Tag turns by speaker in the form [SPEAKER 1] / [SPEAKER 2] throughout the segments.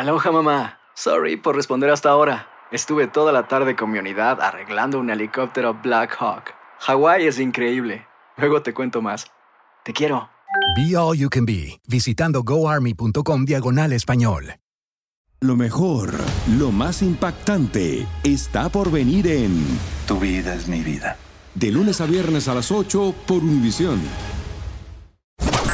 [SPEAKER 1] Aloha mamá. Sorry por responder hasta ahora. Estuve toda la tarde con mi unidad arreglando un helicóptero Black Hawk. Hawái es increíble. Luego te cuento más. Te quiero.
[SPEAKER 2] Be All You Can Be, visitando goarmy.com diagonal español.
[SPEAKER 3] Lo mejor, lo más impactante, está por venir en
[SPEAKER 4] Tu vida es mi vida.
[SPEAKER 3] De lunes a viernes a las 8 por Univisión.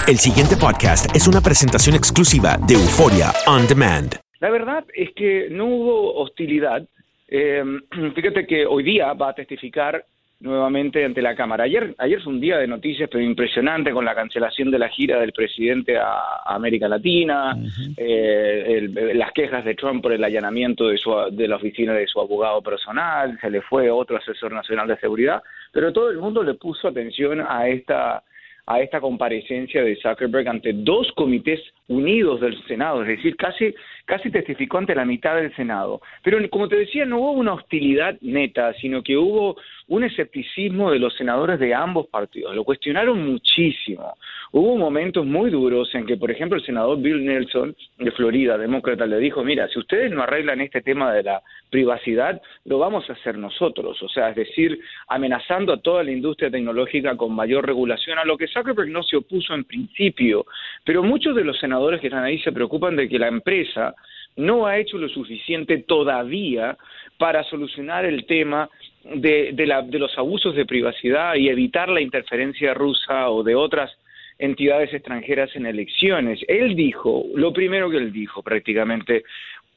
[SPEAKER 5] El siguiente podcast es una presentación exclusiva de Euforia On Demand.
[SPEAKER 6] La verdad es que no hubo hostilidad. Eh, fíjate que hoy día va a testificar nuevamente ante la Cámara. Ayer, ayer fue un día de noticias, pero impresionante con la cancelación de la gira del presidente a, América Latina, eh, las quejas de Trump por el allanamiento de, su, de la oficina de su abogado personal, se le fue otro asesor nacional de seguridad, pero todo el mundo le puso atención a esta a esta comparecencia de Zuckerberg ante dos comités unidos del Senado, es decir, casi, casi testificó ante la mitad del Senado. Pero como te decía, no hubo una hostilidad neta, sino que hubo un escepticismo de los senadores de ambos partidos. Lo cuestionaron muchísimo. Hubo momentos muy duros en que, por ejemplo, el senador Bill Nelson de Florida, demócrata, le dijo, mira, si ustedes no arreglan este tema de la privacidad, lo vamos a hacer nosotros. O sea, es decir, amenazando a toda la industria tecnológica con mayor regulación, a lo que Zuckerberg no se opuso en principio. Pero muchos de los senadores que están ahí se preocupan de que la empresa no ha hecho lo suficiente todavía para solucionar el tema de, de, los abusos de privacidad y evitar la interferencia rusa o de otras entidades extranjeras en elecciones. Él dijo, lo primero que él dijo prácticamente,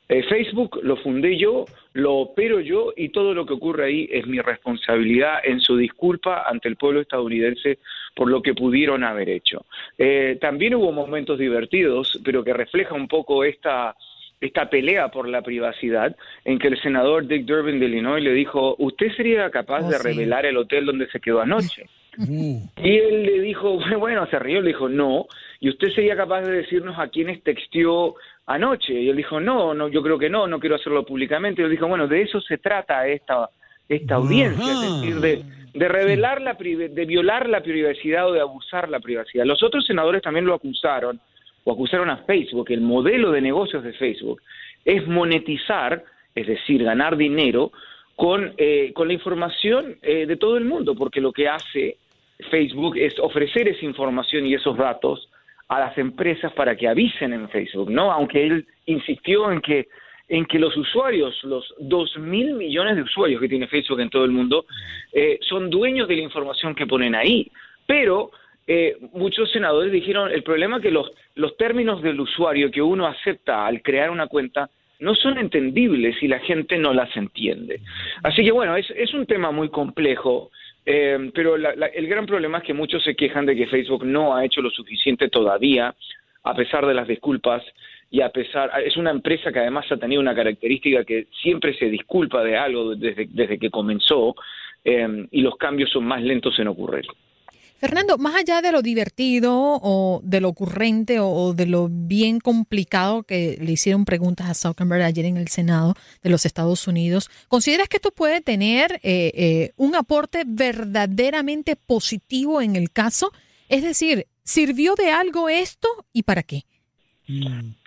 [SPEAKER 6] eh, Facebook lo fundé yo, lo opero yo y todo lo que ocurre ahí es mi responsabilidad en su disculpa ante el pueblo estadounidense por lo que pudieron haber hecho. Eh, también hubo momentos divertidos, pero que refleja un poco esta esta pelea por la privacidad en que el senador Dick Durbin de Illinois le dijo, ¿usted sería capaz oh, de revelar el hotel donde se quedó anoche? Uh. Y él le dijo, bueno, se rió, le dijo, no, y usted sería capaz de decirnos a quiénes texteó anoche. Y él dijo, no, no, yo creo que no, no quiero hacerlo públicamente. Y él dijo, bueno, de eso se trata esta, esta audiencia, es decir, de, de revelar la de violar la privacidad o de abusar la privacidad. Los otros senadores también lo acusaron acusaron a Facebook, el modelo de negocios de Facebook es monetizar, es decir, ganar dinero con, eh, con la información eh, de todo el mundo, porque lo que hace Facebook es ofrecer esa información y esos datos a las empresas para que avisen en Facebook, ¿no? Aunque él insistió en que en que los usuarios, los dos mil millones de usuarios que tiene Facebook en todo el mundo, eh, son dueños de la información que ponen ahí. Pero eh, muchos senadores dijeron el problema es que los, términos del usuario que uno acepta al crear una cuenta no son entendibles y la gente no las entiende. Así que bueno, es, es un tema muy complejo, eh, pero el gran problema es que muchos se quejan de que Facebook no ha hecho lo suficiente todavía, a pesar de las disculpas y a pesar, es una empresa que además ha tenido una característica que siempre se disculpa de algo desde, desde que comenzó eh, y los cambios son más lentos en ocurrir.
[SPEAKER 7] Fernando, más allá de lo divertido o de lo ocurrente o de lo bien complicado que le hicieron preguntas a Zuckerberg ayer en el Senado de los Estados Unidos, ¿consideras que esto puede tener eh, eh, un aporte verdaderamente positivo en el caso? Es decir, ¿sirvió de algo esto y para qué?
[SPEAKER 6] Mm.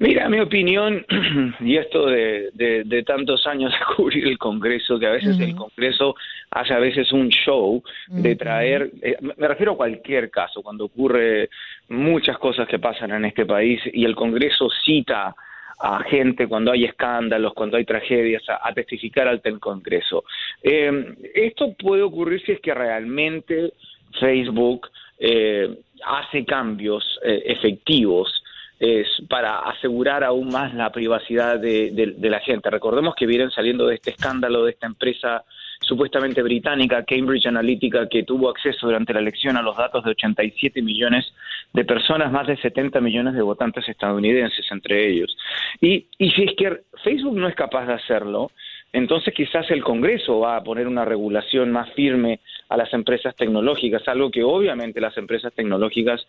[SPEAKER 6] Mira, mi opinión, y esto de, tantos años de cubrir el Congreso, que a veces el Congreso hace a veces un show de traer, eh, me refiero a cualquier caso, cuando ocurre muchas cosas que pasan en este país y el Congreso cita a gente cuando hay escándalos, cuando hay tragedias, a, testificar ante el Congreso. Eh, esto puede ocurrir si es que realmente Facebook eh, hace cambios efectivos es para asegurar aún más la privacidad de, la gente. Recordemos que vienen saliendo de este escándalo de esta empresa supuestamente británica, Cambridge Analytica, que tuvo acceso durante la elección a los datos de 87 millones de personas, más de 70 millones de votantes estadounidenses entre ellos. Y, y si es que Facebook no es capaz de hacerlo, entonces quizás el Congreso va a poner una regulación más firme a las empresas tecnológicas, algo que obviamente las empresas tecnológicas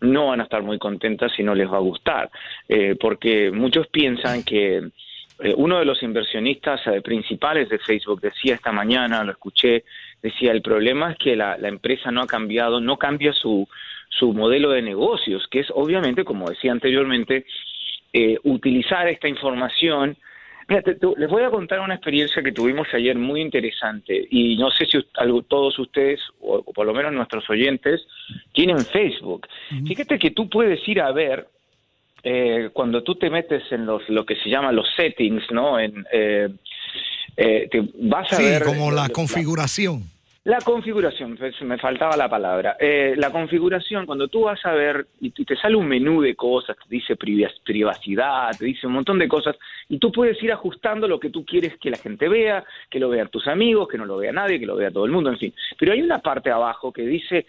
[SPEAKER 6] no van a estar muy contentas y no les va a gustar, eh, porque muchos piensan que eh, uno de los inversionistas eh, principales de Facebook decía esta mañana, lo escuché, decía, el problema es que la, empresa no ha cambiado, no cambia su, su modelo de negocios, que es obviamente, como decía anteriormente, utilizar esta información. Mira, te- te- les voy a contar una experiencia que tuvimos ayer muy interesante y no sé si algo- todos ustedes, o, o por lo menos nuestros oyentes, tienen Facebook. Fíjate que tú puedes ir a ver eh, cuando tú te metes en los lo que se llaman los settings, ¿no? En, eh, eh, te vas a
[SPEAKER 8] Sí,
[SPEAKER 6] ver
[SPEAKER 8] como la
[SPEAKER 6] la-
[SPEAKER 8] configuración.
[SPEAKER 6] La configuración, pues, me faltaba la palabra. Eh, la configuración, cuando tú vas a ver y te sale un menú de cosas, te dice priva- privacidad, te dice un montón de cosas, y tú puedes ir ajustando lo que tú quieres que la gente vea, que lo vean tus amigos, que no lo vea nadie, que lo vea todo el mundo, en fin. Pero hay una parte abajo que dice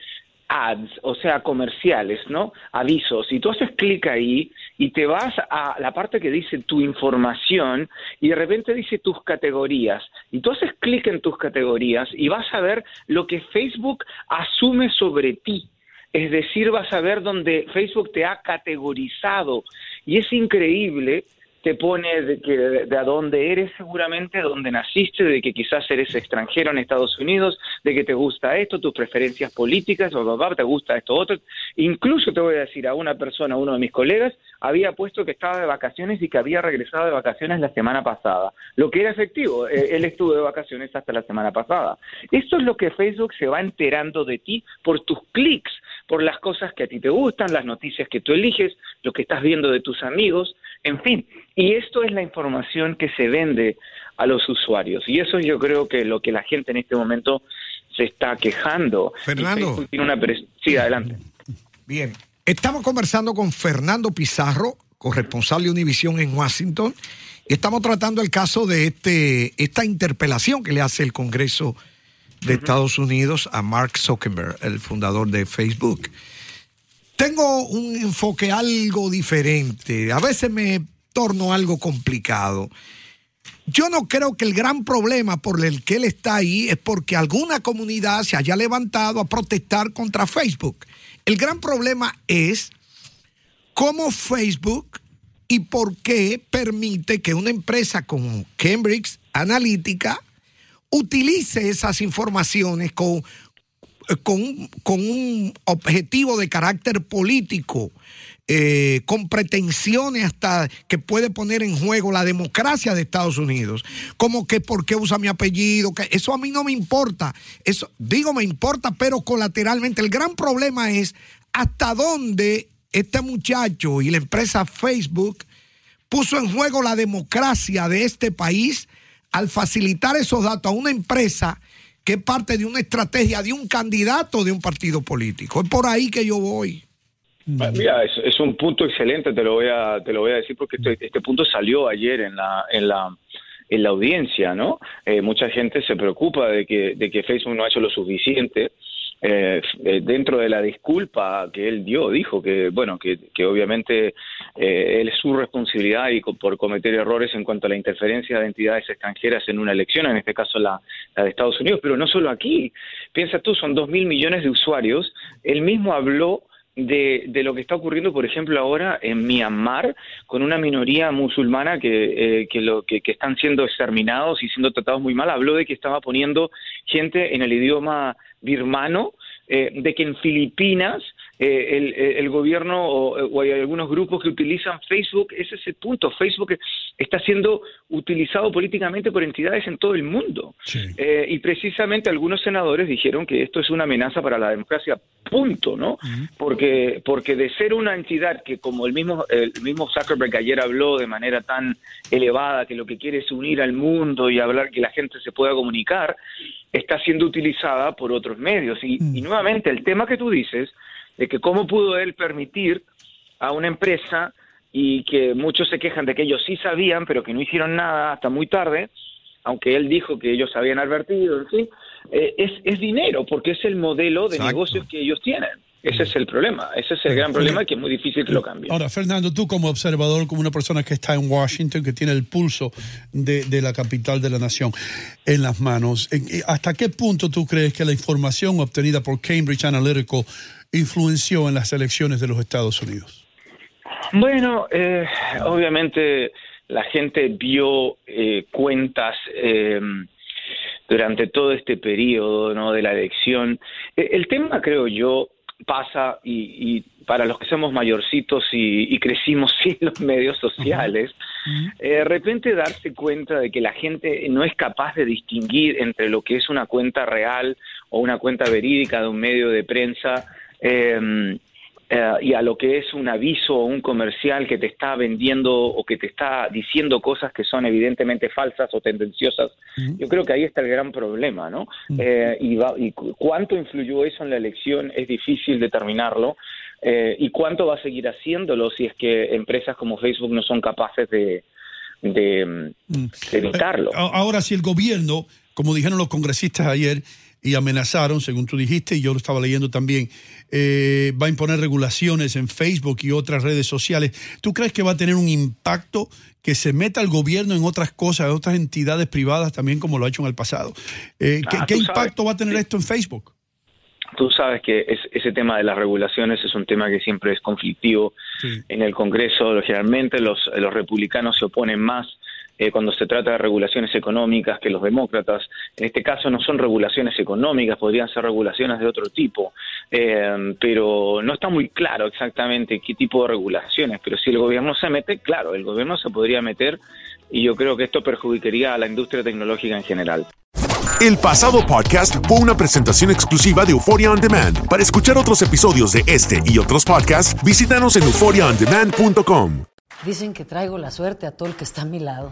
[SPEAKER 6] ads, o sea, comerciales, ¿no? Avisos. Y tú haces clic ahí y te vas a la parte que dice tu información y de repente dice tus categorías. Y tú haces clic en tus categorías y vas a ver lo que Facebook asume sobre ti. Es decir, vas a ver donde Facebook te ha categorizado. Y es increíble te pone de, que, de a dónde eres seguramente, dónde naciste, de que quizás eres extranjero en Estados Unidos, de que te gusta esto, tus preferencias políticas, o papá, te gusta esto otro. Incluso te voy a decir a una persona, uno de mis colegas, había puesto que estaba de vacaciones y que había regresado de vacaciones la semana pasada. Lo que era efectivo, eh, él estuvo de vacaciones hasta la semana pasada. Esto es lo que Facebook se va enterando de ti por tus clics, por las cosas que a ti te gustan, las noticias que tú eliges, lo que estás viendo de tus amigos, en fin. Y esto es la información que se vende a los usuarios. Y eso yo creo que lo que la gente en este momento se está quejando.
[SPEAKER 8] Fernando.
[SPEAKER 6] Tiene una Sí, adelante.
[SPEAKER 8] Bien, estamos conversando con Fernando Pizarro, corresponsal de Univisión en Washington, y estamos tratando el caso de este, esta interpelación que le hace el Congreso de Estados Unidos a Mark Zuckerberg, el fundador de Facebook. Tengo un enfoque algo diferente, a veces me torno algo complicado. Yo no creo que el gran problema por el que él está ahí es porque alguna comunidad se haya levantado a protestar contra Facebook. El gran problema es cómo Facebook y por qué permite que una empresa como Cambridge Analytica utilice esas informaciones con, con, con un objetivo de carácter político, eh, con pretensiones hasta que puede poner en juego la democracia de Estados Unidos, como que por qué usa mi apellido, que eso a mí no me importa, eso digo me importa, pero colateralmente el gran problema es hasta dónde este muchacho y la empresa Facebook puso en juego la democracia de este país al facilitar esos datos a una empresa que es parte de una estrategia de un candidato de un partido político. Es por ahí que yo voy.
[SPEAKER 6] Ah, Mira, es, es un punto excelente, te lo voy a, te lo voy a decir porque este, este punto salió ayer en la, en la, en la audiencia, ¿no? Eh, mucha gente se preocupa de que, de que Facebook no ha hecho lo suficiente. Eh, eh, dentro de la disculpa que él dio, dijo que, bueno, que, obviamente eh, él es su responsabilidad y por cometer errores en cuanto a la interferencia de entidades extranjeras en una elección, en este caso la, la de Estados Unidos, pero no solo aquí. Piensa tú, son dos mil millones de usuarios. Él mismo habló de, de lo que está ocurriendo, por ejemplo, ahora en Myanmar, con una minoría musulmana que, eh, que, lo, que, que están siendo exterminados y siendo tratados muy mal. Habló de que estaba poniendo gente en el idioma birmano, eh, de que en Filipinas eh, el, el gobierno o, o hay algunos grupos que utilizan Facebook, ese es el punto. Facebook está siendo utilizado políticamente por entidades en todo el mundo. Eh, y precisamente algunos senadores dijeron que esto es una amenaza para la democracia, punto, ¿no? Porque, porque de ser una entidad que, como el mismo, el mismo Zuckerberg ayer habló de manera tan elevada, que lo que quiere es unir al mundo y hablar que la gente se pueda comunicar, está siendo utilizada por otros medios. Y, y nuevamente, el tema que tú dices, de que cómo pudo él permitir a una empresa y que muchos se quejan de que ellos sí sabían, pero que no hicieron nada hasta muy tarde, aunque él dijo que ellos habían advertido, en fin, eh, es, es dinero, porque es el modelo de
[SPEAKER 9] Exacto.
[SPEAKER 6] negocios que ellos tienen. Ese es el problema, ese es el gran problema que es muy difícil que lo cambien.
[SPEAKER 9] Ahora, Fernando, tú como observador, como una persona que está en Washington, que tiene el pulso de, de la capital de la nación en las manos, ¿en- eh, ¿hasta qué punto tú crees que la información obtenida por Cambridge Analytica influenció en las elecciones de los Estados Unidos?
[SPEAKER 6] Bueno, eh, obviamente la gente vio eh, cuentas eh, durante todo este periodo ¿no? de la elección. Eh, El tema, creo yo, pasa y, y para los que somos mayorcitos y, crecimos sin los medios sociales, eh, de repente darse cuenta de que la gente no es capaz de distinguir entre lo que es una cuenta real o una cuenta verídica de un medio de prensa eh, eh, y a lo que es un aviso o un comercial que te está vendiendo o que te está diciendo cosas que son evidentemente falsas o tendenciosas, yo creo que ahí está el gran problema, ¿no? Eh, y, y, cuánto influyó eso en la elección es difícil determinarlo. Eh, y cuánto va a seguir haciéndolo si es que empresas como Facebook no son capaces de, de evitarlo.
[SPEAKER 9] Ahora, si el gobierno, como dijeron los congresistas ayer, y amenazaron, según tú dijiste, y yo lo estaba leyendo también, eh, va a imponer regulaciones en Facebook y otras redes sociales. ¿Tú crees que va a tener un impacto que se meta el gobierno en otras cosas, en otras entidades privadas también como lo ha hecho en el pasado? Eh, ¿Qué, ah, impacto va a tener esto en Facebook?
[SPEAKER 6] Tú sabes que ese tema de las regulaciones es un tema que siempre es conflictivo en el Congreso. Generalmente los, los republicanos se oponen más eh, cuando se trata de regulaciones económicas que los demócratas. En este caso no son regulaciones económicas, podrían ser regulaciones de otro tipo, eh, pero no está muy claro exactamente qué tipo de regulaciones. Pero si el gobierno se mete, claro, el gobierno se podría meter y yo creo que esto perjudicaría a la industria tecnológica en general.
[SPEAKER 5] El pasado podcast fue una presentación exclusiva de Euphoria On Demand. Para escuchar otros episodios de este y otros podcasts, visítanos en euphoriaondemand.com.
[SPEAKER 10] Dicen que traigo la suerte a todo el que está a mi lado.